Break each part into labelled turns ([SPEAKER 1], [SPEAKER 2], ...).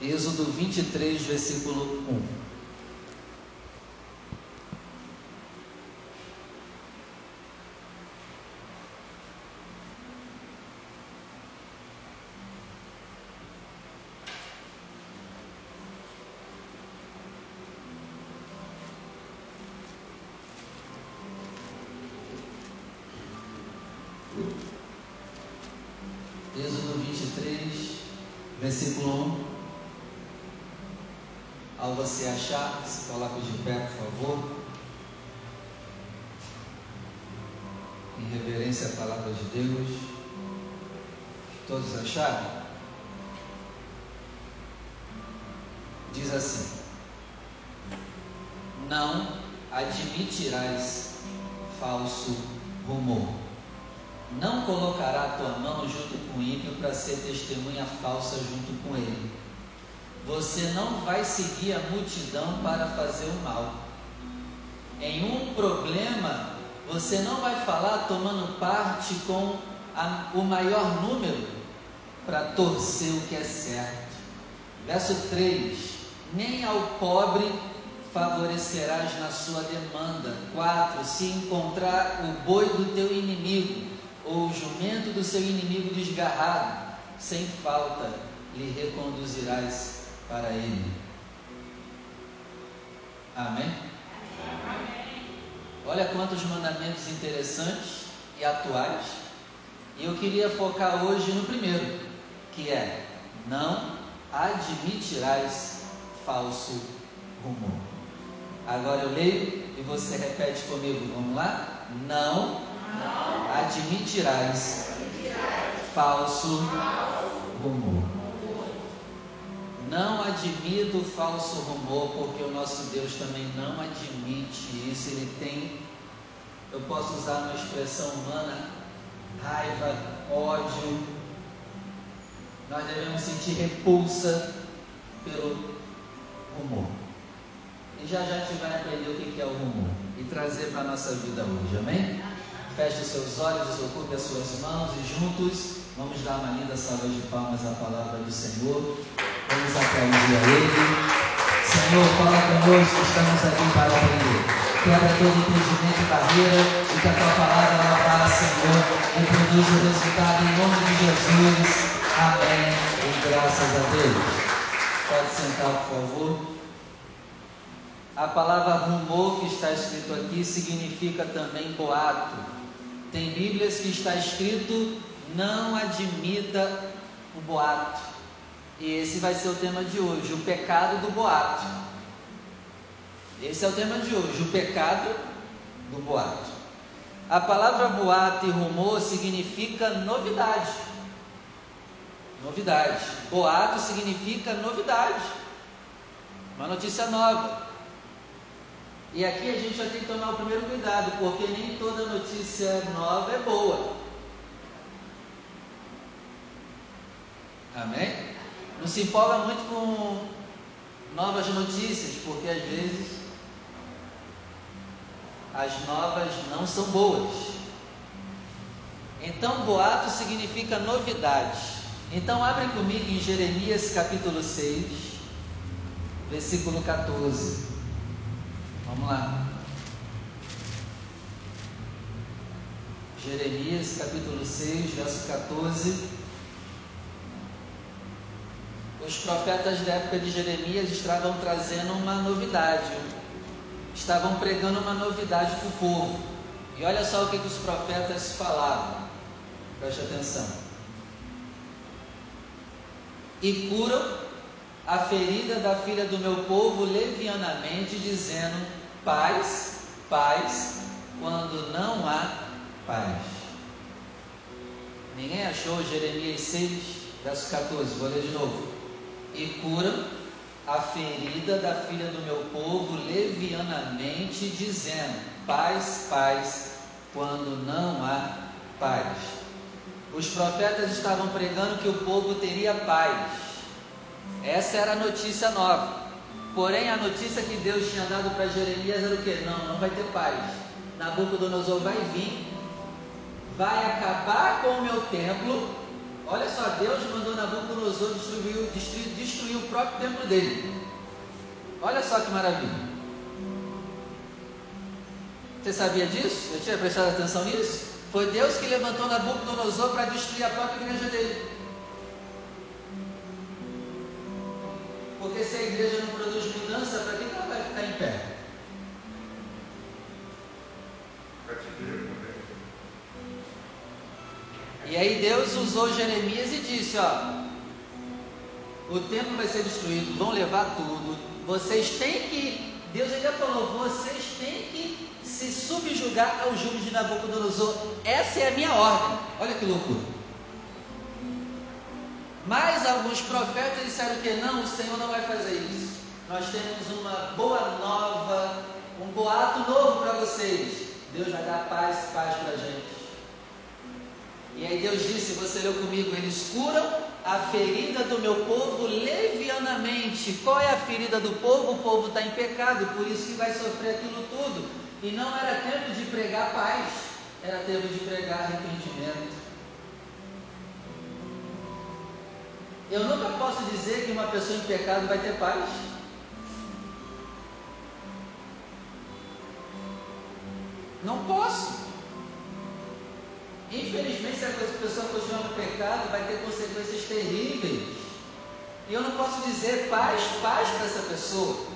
[SPEAKER 1] Êxodo 23, versículo 1. Êxodo 23, versículo 1. Ao você achar, se coloque de pé, por favor. Em reverência à palavra de Deus. Todos acharam? Diz assim: Não admitirás falso rumor. Não colocará tua mão junto com o ímpio para ser testemunha falsa junto com ele. Você não vai seguir a multidão para fazer o mal. Em um problema, você não vai falar tomando parte com a, o maior número para torcer o que é certo. Verso 3: Nem ao pobre favorecerás na sua demanda. 4: Se encontrar o boi do teu inimigo, ou o jumento do seu inimigo desgarrado, sem falta lhe reconduzirás para ele. Amém? Olha quantos mandamentos interessantes e atuais. E eu queria focar hoje no primeiro, que é: não admitirás falso rumor. Agora eu leio e você repete comigo. Vamos lá? Não admitirás falso rumor. Não admito falso rumor, porque o nosso Deus também não admite isso. Ele tem, eu posso usar uma expressão humana, raiva, ódio. Nós devemos sentir repulsa pelo rumor. E já já a gente vai aprender o que é o rumor e trazer para a nossa vida hoje, amém? Feche os seus olhos, ocupe as suas mãos e juntos vamos dar uma linda salva de palmas à palavra do Senhor. Vamos aplaudir a Ele. Senhor, fala conosco, estamos aqui para aprender. Quebra todo impedimento e barreira e que a tua palavra ela vá, Senhor, e produza o resultado em nome de Jesus. Amém. E graças a Deus. Pode sentar, por favor. A palavra rumor que está escrito aqui significa também boato. Tem Bíblias que está escrito: não admita o boato. E esse vai ser o tema de hoje: o pecado do boato. Esse é o tema de hoje: o pecado do boato. A palavra boato e rumor significa novidade. Novidade. Boato significa novidade. Uma notícia nova. E aqui a gente já tem que tomar o primeiro cuidado, porque nem toda notícia nova é boa. Amém? Não se empolga muito com novas notícias, porque às vezes as novas não são boas. Então, boato significa novidade. Então, abre comigo em Jeremias capítulo 6, versículo 14. Vamos lá. Jeremias capítulo 6, verso 14. Os profetas da época de Jeremias estavam trazendo uma novidade, estavam pregando uma novidade para o povo. E olha só o que, que os profetas falavam, preste atenção. E curam a ferida da filha do meu povo levianamente, dizendo: paz, paz, quando não há paz. Ninguém achou Jeremias 6, verso 14, vou ler de novo. E cura a ferida da filha do meu povo levianamente, dizendo: paz, paz, quando não há paz. Os profetas estavam pregando que o povo teria paz. Essa era a notícia nova. Porém, a notícia que Deus tinha dado para Jeremias era o que? Não, não vai ter paz. Nabucodonosor vai vir, vai acabar com o meu templo, Olha só, Deus mandou Nabucodonosor destruir, destruir, destruir o próprio templo dele. Olha só que maravilha. Você sabia disso? Eu tinha prestado atenção nisso? Foi Deus que levantou Nabucodonosor para destruir a própria igreja dele. Porque se a igreja não produz mudança, para que ela vai ficar em pé? E aí Deus usou Jeremias e disse: Ó, o templo vai ser destruído, vão levar tudo. Vocês têm que, Deus ainda falou, vocês têm que se subjugar ao jugo de Nabucodonosor. Essa é a minha ordem. Olha que loucura. Mas alguns profetas disseram que não, o Senhor não vai fazer isso. Nós temos uma boa nova, um boato novo para vocês. Deus vai dar paz, paz para a gente. E aí Deus disse, você leu comigo, eles curam a ferida do meu povo levianamente. Qual é a ferida do povo? O povo está em pecado, por isso que vai sofrer aquilo tudo. E não era tempo de pregar paz, era tempo de pregar arrependimento. Eu nunca posso dizer que uma pessoa em pecado vai ter paz. Não posso. Infelizmente, se a pessoa continuar no pecado, vai ter consequências terríveis. E eu não posso dizer paz, paz para essa pessoa.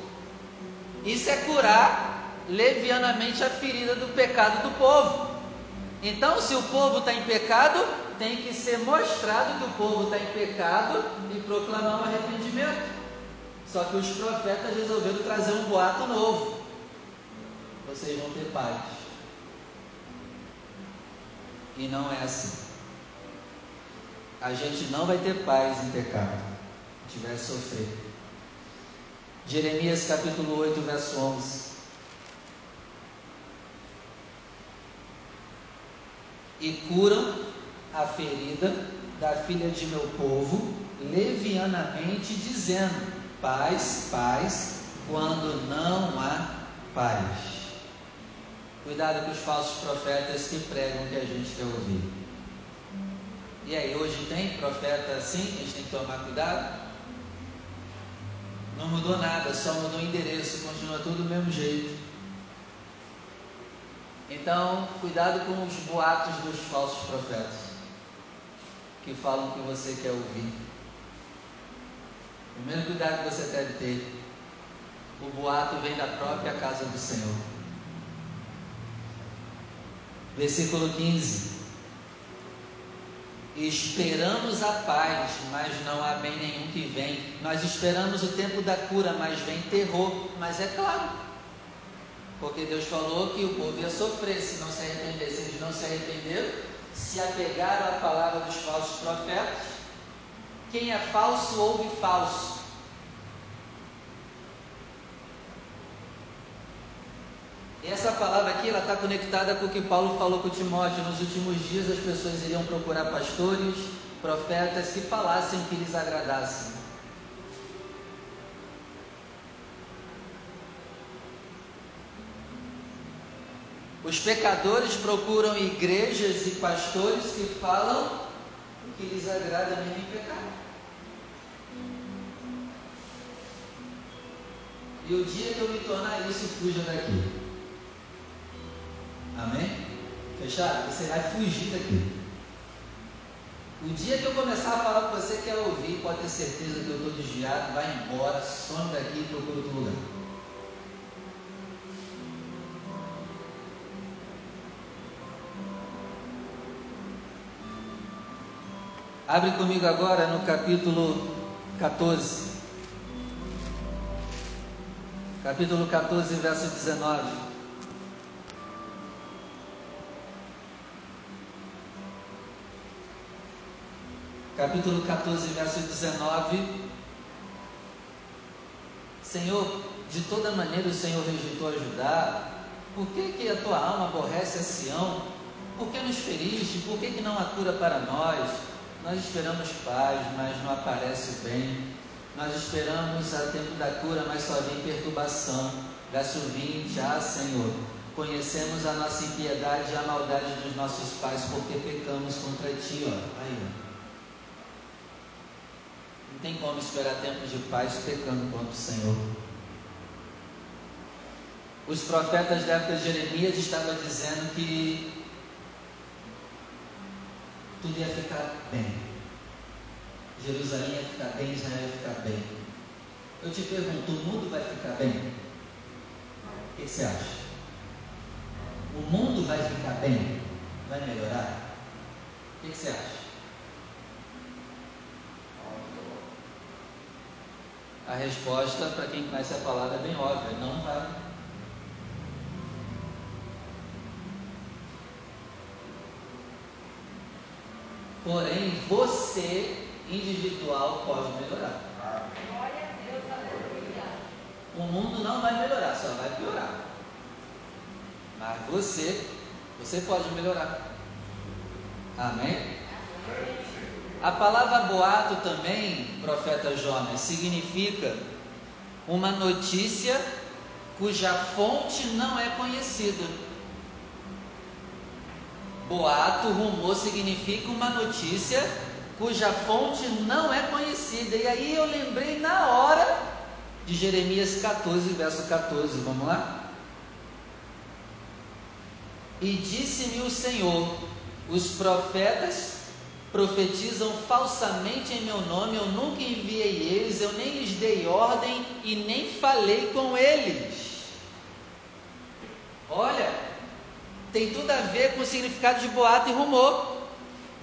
[SPEAKER 1] Isso é curar levianamente a ferida do pecado do povo. Então, se o povo está em pecado, tem que ser mostrado que o povo está em pecado e proclamar um arrependimento. Só que os profetas resolveram trazer um boato novo. Vocês vão ter paz. E não é assim. A gente não vai ter paz em pecado. Se tiver sofrer. Jeremias capítulo 8, verso 11. e curam a ferida da filha de meu povo, levianamente, dizendo: paz, paz, quando não há paz. Cuidado com os falsos profetas que pregam o que a gente quer ouvir. E aí, hoje tem profeta assim, a gente tem que tomar cuidado? Não mudou nada, só mudou o endereço, continua tudo do mesmo jeito. Então, cuidado com os boatos dos falsos profetas que falam o que você quer ouvir. O primeiro cuidado que você deve ter: o boato vem da própria casa do Senhor. Versículo 15. Esperamos a paz, mas não há bem nenhum que vem. Nós esperamos o tempo da cura, mas vem terror. Mas é claro, porque Deus falou que o povo ia sofrer se não se arrepender. Se eles não se arrependeram, se apegaram à palavra dos falsos profetas. Quem é falso, ouve falso. E essa palavra aqui, está conectada com o que Paulo falou com Timóteo. Nos últimos dias as pessoas iriam procurar pastores, profetas que falassem que lhes agradasse. Os pecadores procuram igrejas e pastores que falam o que lhes agrada mesmo em pecado. E o dia que eu me tornar isso, fuja daqui. Amém? Fechado? Você vai fugir daqui. O dia que eu começar a falar o que você quer ouvir, pode ter certeza que eu estou desviado, vai embora, some daqui e procura outro lugar. Abre comigo agora no capítulo 14. Capítulo 14, verso 19. Capítulo 14, verso 19. Senhor, de toda maneira o Senhor rejeitou a Judá. Por que, que a tua alma aborrece a Sião? Por que nos feriste? Por que, que não há cura para nós? Nós esperamos paz, mas não aparece bem. Nós esperamos a tempo da cura, mas só vem perturbação. Verso 20: Ah, Senhor, conhecemos a nossa impiedade e a maldade dos nossos pais, porque pecamos contra ti. Ó. Aí, ó. Tem como esperar tempos de paz pecando contra o Senhor. Os profetas da época de Jeremias estavam dizendo que tudo ia ficar bem. Jerusalém ia ficar bem, Israel ia ficar bem. Eu te pergunto, o mundo vai ficar bem? O que você acha? O mundo vai ficar bem? Vai melhorar? O que você acha? A resposta, para quem conhece a palavra, é bem óbvia: não vai. Porém, você, individual, pode melhorar. Glória a Deus, aleluia. O mundo não vai melhorar, só vai piorar. Mas você, você pode melhorar. Amém? A palavra boato também, profeta Jonas, significa uma notícia cuja fonte não é conhecida. Boato, rumor significa uma notícia cuja fonte não é conhecida. E aí eu lembrei na hora de Jeremias 14, verso 14. Vamos lá? E disse-me o Senhor: os profetas profetizam falsamente em meu nome, eu nunca enviei eles, eu nem lhes dei ordem e nem falei com eles. Olha, tem tudo a ver com o significado de boato e rumor.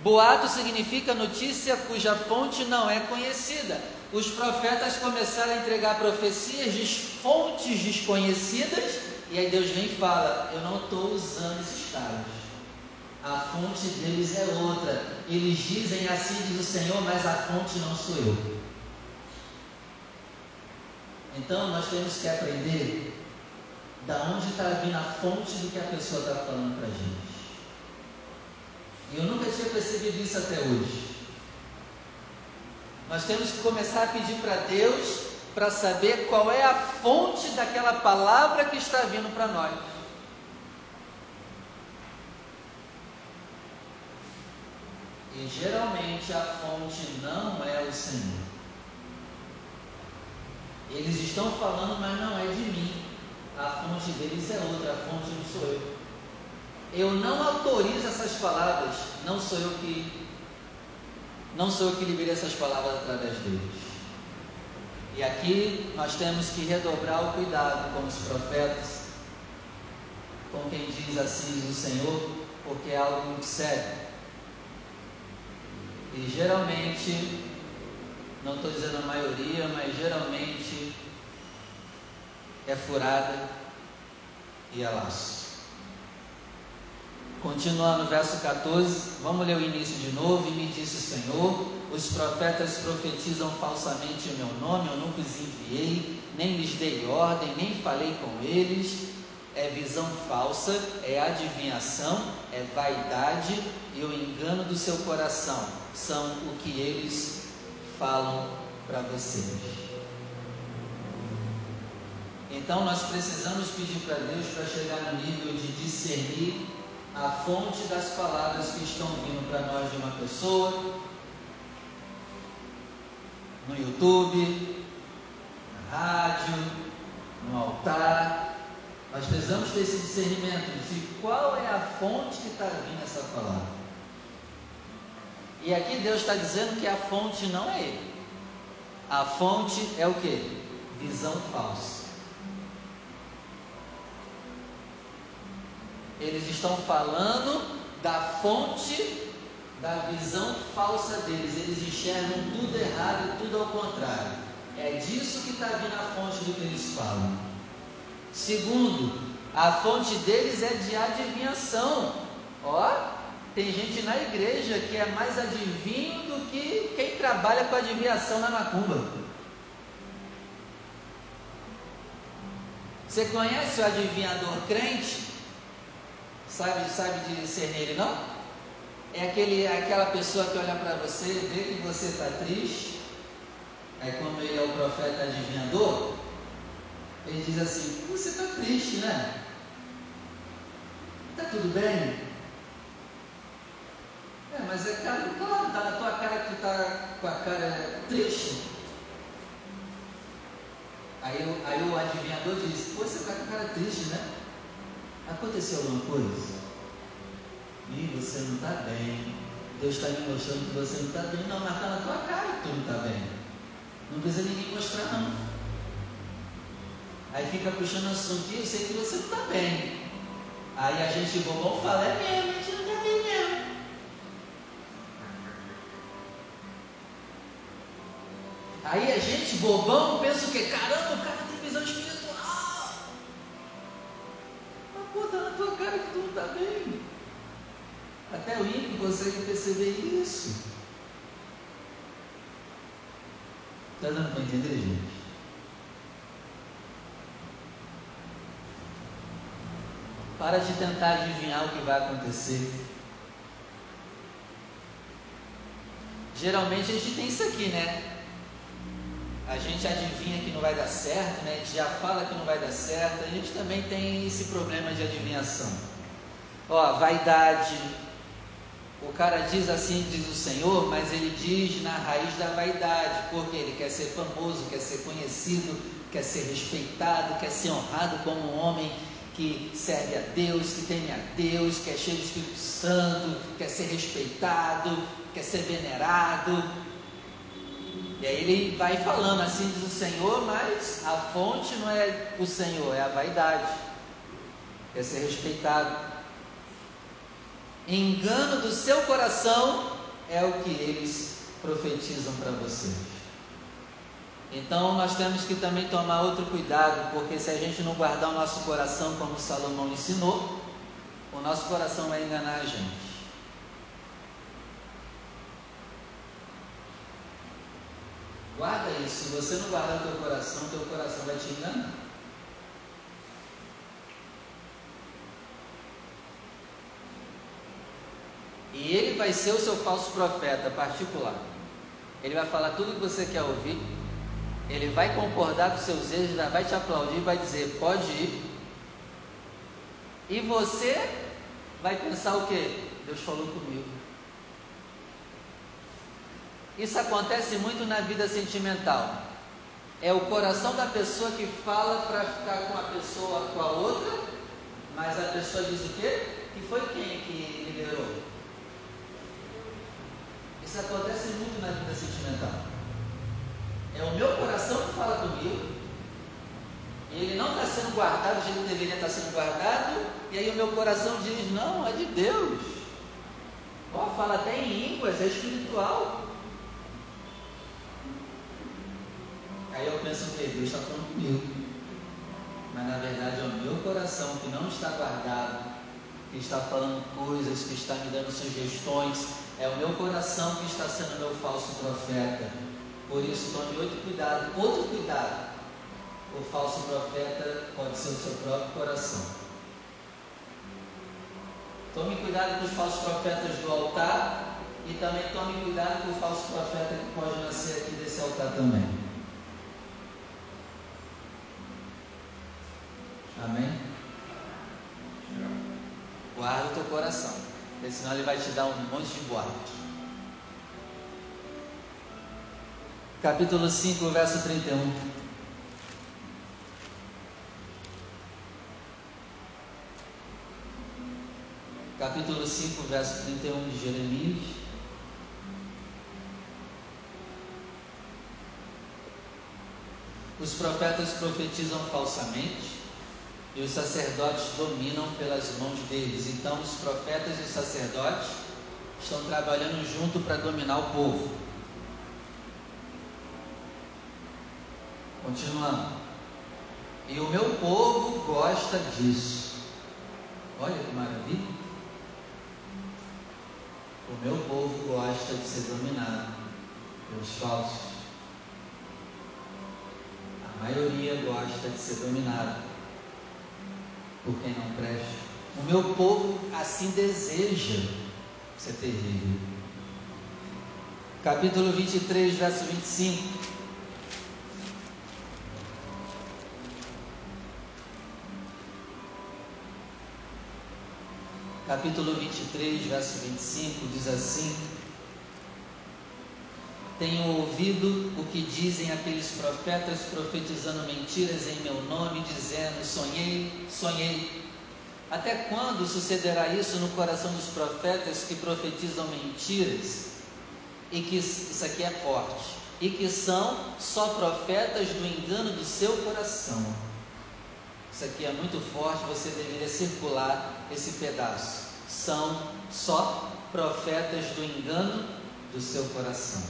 [SPEAKER 1] Boato significa notícia cuja fonte não é conhecida. Os profetas começaram a entregar profecias de fontes desconhecidas, e aí Deus vem e fala: Eu não estou usando esses caras a fonte deles é outra. Eles dizem assim diz o Senhor, mas a fonte não sou eu. Então nós temos que aprender da onde está vindo a fonte do que a pessoa está falando para a gente. E eu nunca tinha percebido isso até hoje. Nós temos que começar a pedir para Deus para saber qual é a fonte daquela palavra que está vindo para nós. E geralmente a fonte não é o Senhor. Eles estão falando, mas não é de mim. A fonte deles é outra, a fonte não sou eu. Eu não autorizo essas palavras, não sou eu que não sou eu que liberei essas palavras através deles. E aqui nós temos que redobrar o cuidado com os profetas, com quem diz assim o Senhor, porque é algo muito sério. E geralmente, não estou dizendo a maioria, mas geralmente é furada e é laço. Continuando no verso 14, vamos ler o início de novo. E me disse o Senhor: Os profetas profetizam falsamente em meu nome, eu nunca os enviei, nem lhes dei ordem, nem falei com eles. É visão falsa, é adivinhação, é vaidade e o engano do seu coração são o que eles falam para vocês. Então nós precisamos pedir para Deus para chegar no nível de discernir a fonte das palavras que estão vindo para nós de uma pessoa, no YouTube, na rádio, no altar. Nós precisamos ter esse discernimento de qual é a fonte que está vindo essa palavra. E aqui Deus está dizendo que a fonte não é Ele. A fonte é o que? Visão falsa. Eles estão falando da fonte da visão falsa deles. Eles enxergam tudo errado e tudo ao contrário. É disso que está vindo a fonte do que eles falam. Segundo, a fonte deles é de adivinhação. Ó, tem gente na igreja que é mais adivinho do que quem trabalha com adivinhação na macumba. Você conhece o adivinhador crente? Sabe, sabe de ser nele, não? É aquele, aquela pessoa que olha para você, vê que você está triste. Aí, como ele é o profeta adivinhador, ele diz assim: Você está triste, né? Está tudo bem? É, mas é claro, claro, tá na tua cara que tu tá com a cara triste. Aí, aí o adivinhador diz: Pô, você está com a cara triste, né? Aconteceu alguma coisa? Ih, você não está bem. Deus está me mostrando que você não está bem. Não, mas está na tua cara que tu não está bem. Não precisa ninguém mostrar, não. Aí fica puxando assunto, eu sei que você não está bem. Aí a gente bobão fala, é mesmo, a gente não está bem mesmo. Aí a gente bobão pensa o que? Caramba, o cara tem visão espiritual. Mas pô, tá na tua cara que tu não está bem. Até o ímpio consegue perceber isso. Está dando para entender, gente? Para de tentar adivinhar o que vai acontecer. Geralmente a gente tem isso aqui, né? A gente adivinha que não vai dar certo, né? A gente já fala que não vai dar certo. A gente também tem esse problema de adivinhação. Ó, vaidade. O cara diz assim, diz o Senhor, mas ele diz na raiz da vaidade, porque ele quer ser famoso, quer ser conhecido, quer ser respeitado, quer ser honrado como um homem que serve a Deus, que teme a Deus, que é cheio do Espírito Santo, quer ser respeitado, quer ser venerado. E aí ele vai falando assim, diz o Senhor, mas a fonte não é o Senhor, é a vaidade. Quer ser respeitado. Engano do seu coração é o que eles profetizam para vocês. Então nós temos que também tomar outro cuidado, porque se a gente não guardar o nosso coração como Salomão ensinou, o nosso coração vai enganar a gente. Guarda isso, se você não guardar o teu coração, teu coração vai te enganar. E ele vai ser o seu falso profeta particular. Ele vai falar tudo o que você quer ouvir, ele vai concordar com seus erros, vai te aplaudir, vai dizer, pode ir. E você vai pensar o quê? Deus falou comigo. Isso acontece muito na vida sentimental. É o coração da pessoa que fala para ficar com a pessoa, com a outra, mas a pessoa diz o quê? Que foi quem que liberou? Isso acontece muito na vida sentimental. É o meu coração que fala comigo. E ele não está sendo guardado do jeito que deveria estar sendo guardado. E aí o meu coração diz: Não, é de Deus. Ó, fala até em línguas, é espiritual. Aí eu penso que Deus está falando comigo. Mas na verdade é o meu coração que não está guardado, que está falando coisas, que está me dando sugestões. É o meu coração que está sendo meu falso profeta. Por isso, tome outro cuidado. Outro cuidado. O falso profeta pode ser o seu próprio coração. Tome cuidado com os falsos profetas do altar e também tome cuidado com o falso profeta que pode nascer aqui desse altar também. Amém? Guarda o teu coração, porque senão ele vai te dar um monte de guarda. Capítulo 5, verso 31. Capítulo 5, verso 31 de Jeremias. Os profetas profetizam falsamente e os sacerdotes dominam pelas mãos deles. Então, os profetas e os sacerdotes estão trabalhando junto para dominar o povo. Continuando. E o meu povo gosta disso. Olha que maravilha. O meu povo gosta de ser dominado pelos falsos. A maioria gosta de ser dominado por quem não presta. O meu povo assim deseja. É terrível. Capítulo 23, verso 25. Capítulo 23, verso 25, diz assim: Tenho ouvido o que dizem aqueles profetas profetizando mentiras em meu nome, dizendo: sonhei, sonhei. Até quando sucederá isso no coração dos profetas que profetizam mentiras? E que isso aqui é forte, e que são só profetas do engano do seu coração. Isso aqui é muito forte, você deveria circular esse pedaço. São só profetas do engano do seu coração.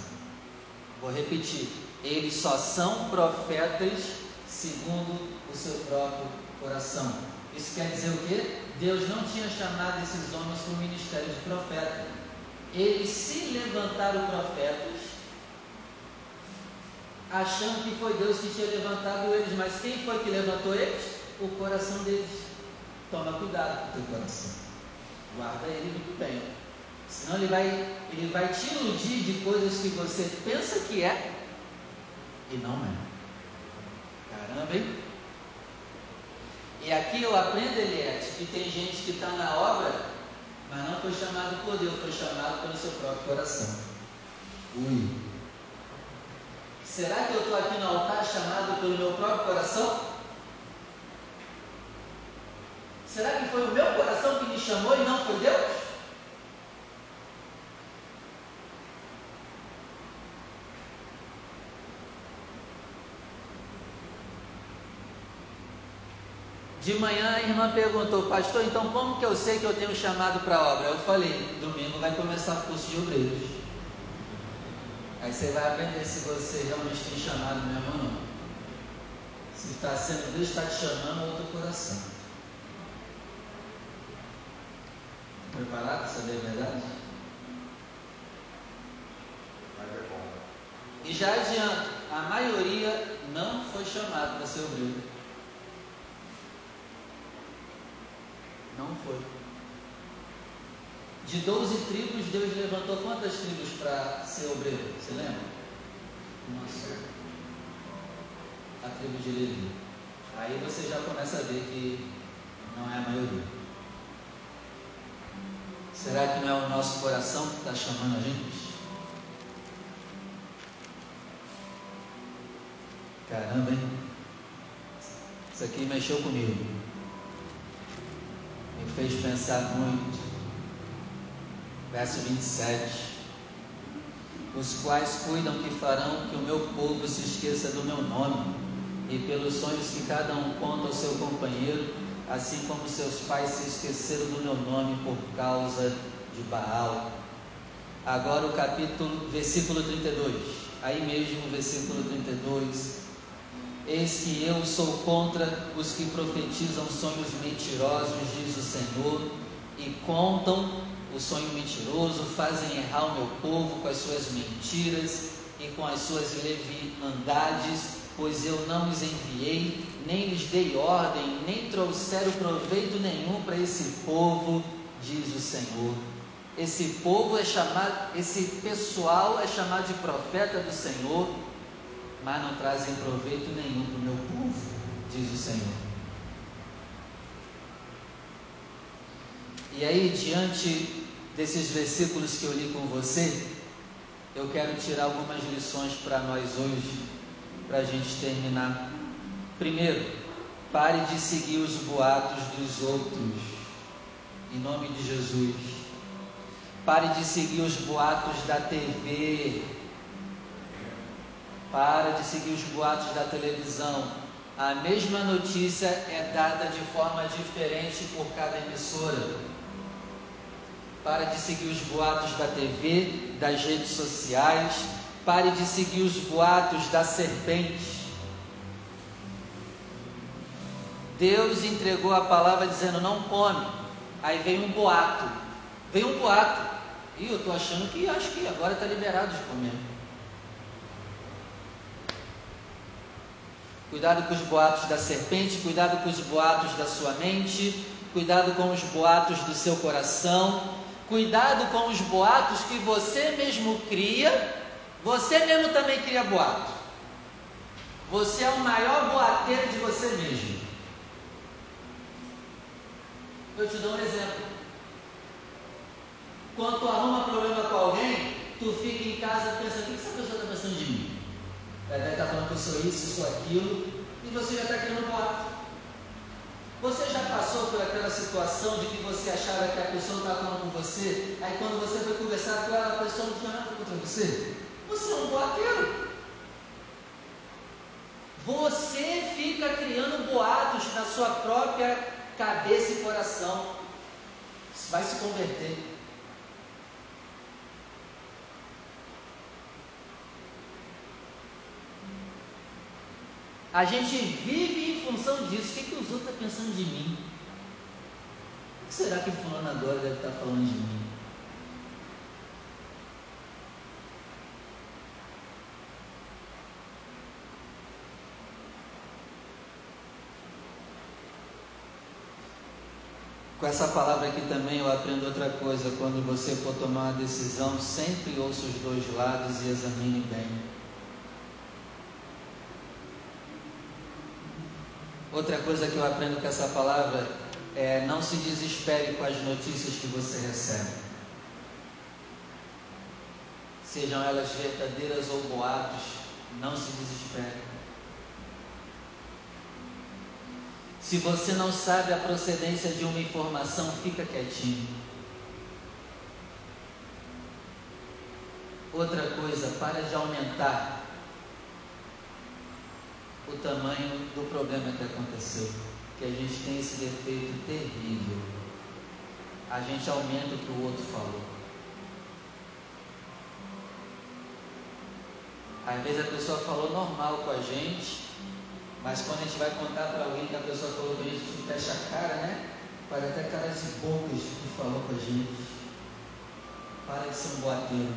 [SPEAKER 1] Vou repetir: eles só são profetas segundo o seu próprio coração. Isso quer dizer o quê? Deus não tinha chamado esses homens para o ministério de profeta. Eles se levantaram profetas, achando que foi Deus que tinha levantado eles, mas quem foi que levantou eles? O coração deles. Toma cuidado com o teu coração. Guarda ele muito bem. Senão ele vai, ele vai te iludir de coisas que você pensa que é e não é. Caramba, hein? E aqui eu aprendo, Eliette, que tem gente que está na obra, mas não foi chamado por Deus, foi chamado pelo seu próprio coração. Ui. Será que eu estou aqui no altar chamado pelo meu próprio coração? Será que foi o meu coração que me chamou e não foi Deus? De manhã a irmã perguntou, pastor, então como que eu sei que eu tenho chamado para a obra? Eu falei, domingo vai começar o curso de obreiros. Aí você vai aprender se você realmente tem chamado mesmo ou não. Se está sendo Deus está te chamando ou outro coração. Preparado para saber a verdade? E já adianto, a maioria não foi chamado para ser obreiro. Não foi. De 12 tribos, Deus levantou quantas tribos para ser obreiro? Você lembra? Uma só. A tribo de Levi. Aí você já começa a ver que não é a maioria. Será que não é o nosso coração que está chamando a gente? Caramba, hein? Isso aqui mexeu comigo me fez pensar muito. Verso 27. Os quais cuidam que farão que o meu povo se esqueça do meu nome, e pelos sonhos que cada um conta ao seu companheiro, assim como seus pais se esqueceram do meu nome por causa de Baal. Agora o capítulo, versículo 32. Aí mesmo, versículo 32 Eis que eu sou contra os que profetizam sonhos mentirosos, diz o Senhor, e contam o sonho mentiroso, fazem errar o meu povo com as suas mentiras e com as suas leviandades, pois eu não os enviei, nem lhes dei ordem, nem trouxeram proveito nenhum para esse povo, diz o Senhor. Esse povo é chamado, esse pessoal é chamado de profeta do Senhor, mas não trazem proveito nenhum para o meu povo, diz o Senhor. E aí, diante desses versículos que eu li com você, eu quero tirar algumas lições para nós hoje, para a gente terminar. Primeiro, pare de seguir os boatos dos outros, em nome de Jesus. Pare de seguir os boatos da TV, para de seguir os boatos da televisão. A mesma notícia é dada de forma diferente por cada emissora. Pare de seguir os boatos da TV, das redes sociais. Pare de seguir os boatos da serpente. Deus entregou a palavra dizendo: não come. Aí vem um boato. Vem um boato. E eu estou achando que acho que agora está liberado de comer. Cuidado com os boatos da serpente, cuidado com os boatos da sua mente, cuidado com os boatos do seu coração, cuidado com os boatos que você mesmo cria, você mesmo também cria boato. Você é o maior boateiro de você mesmo. Eu te dou um exemplo. Quando tu arruma problema com alguém, tu fica em casa pensando, o que essa pessoa está pensando de mim? Ela estar falando que eu sou isso, sou aquilo, e você já está criando boato. Você já passou por aquela situação de que você achava que a pessoa estava falando com você, aí quando você foi conversar com ela, a pessoa não tinha nada contra você? Você é um boateiro. Você fica criando boatos na sua própria cabeça e coração. Vai se converter. A gente vive em função disso. O que, que os outros estão pensando de mim? O que será que fulano agora deve estar falando de mim? Com essa palavra aqui também eu aprendo outra coisa. Quando você for tomar uma decisão, sempre ouça os dois lados e examine bem. Outra coisa que eu aprendo com essa palavra é não se desespere com as notícias que você recebe. Sejam elas verdadeiras ou boatos, não se desespere. Se você não sabe a procedência de uma informação, fica quietinho. Outra coisa, para de aumentar o tamanho do problema que aconteceu. Que a gente tem esse defeito terrível. A gente aumenta o que o outro falou. Às vezes a pessoa falou normal com a gente, mas quando a gente vai contar para alguém que a pessoa falou com a gente, a fecha a cara, né? Faz até cara de bocas que falou com a gente. Para de ser um boateiro.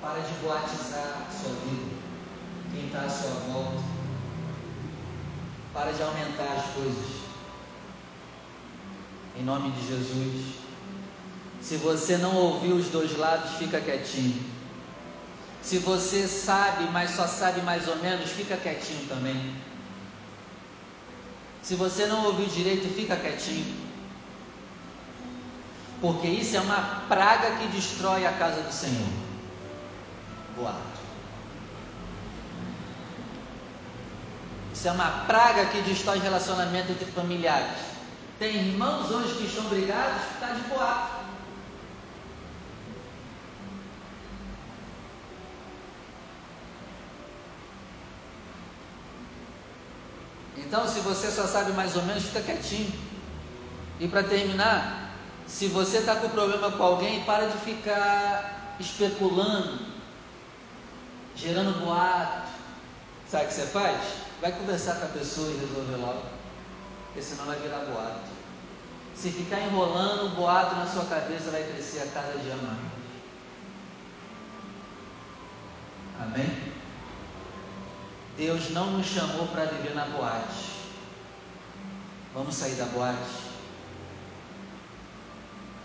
[SPEAKER 1] Para de boatizar a sua vida quem está à sua volta. Para de aumentar as coisas. Em nome de Jesus. Se você não ouviu os dois lados, fica quietinho. Se você sabe, mas só sabe mais ou menos, fica quietinho também. Se você não ouviu direito, fica quietinho. Porque isso é uma praga que destrói a casa do Senhor. Boato. Isso é uma praga que destrói relacionamento entre familiares. Tem irmãos hoje que estão brigados, está de boato. Então, se você só sabe mais ou menos, fica quietinho. E para terminar, se você está com problema com alguém, para de ficar especulando, gerando boato. Sabe o que você faz? Vai conversar com a pessoa e resolver logo. Porque senão vai virar boato. Se ficar enrolando o boato na sua cabeça, vai crescer a cada dia mais. Amém? Deus não nos chamou para viver na boate. Vamos sair da boate?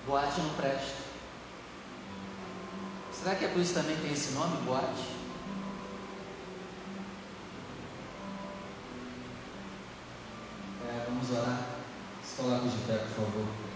[SPEAKER 1] Boate não presta. Será que é por isso também tem esse nome, boate? Vamos orar. Se coloque de pé, por favor.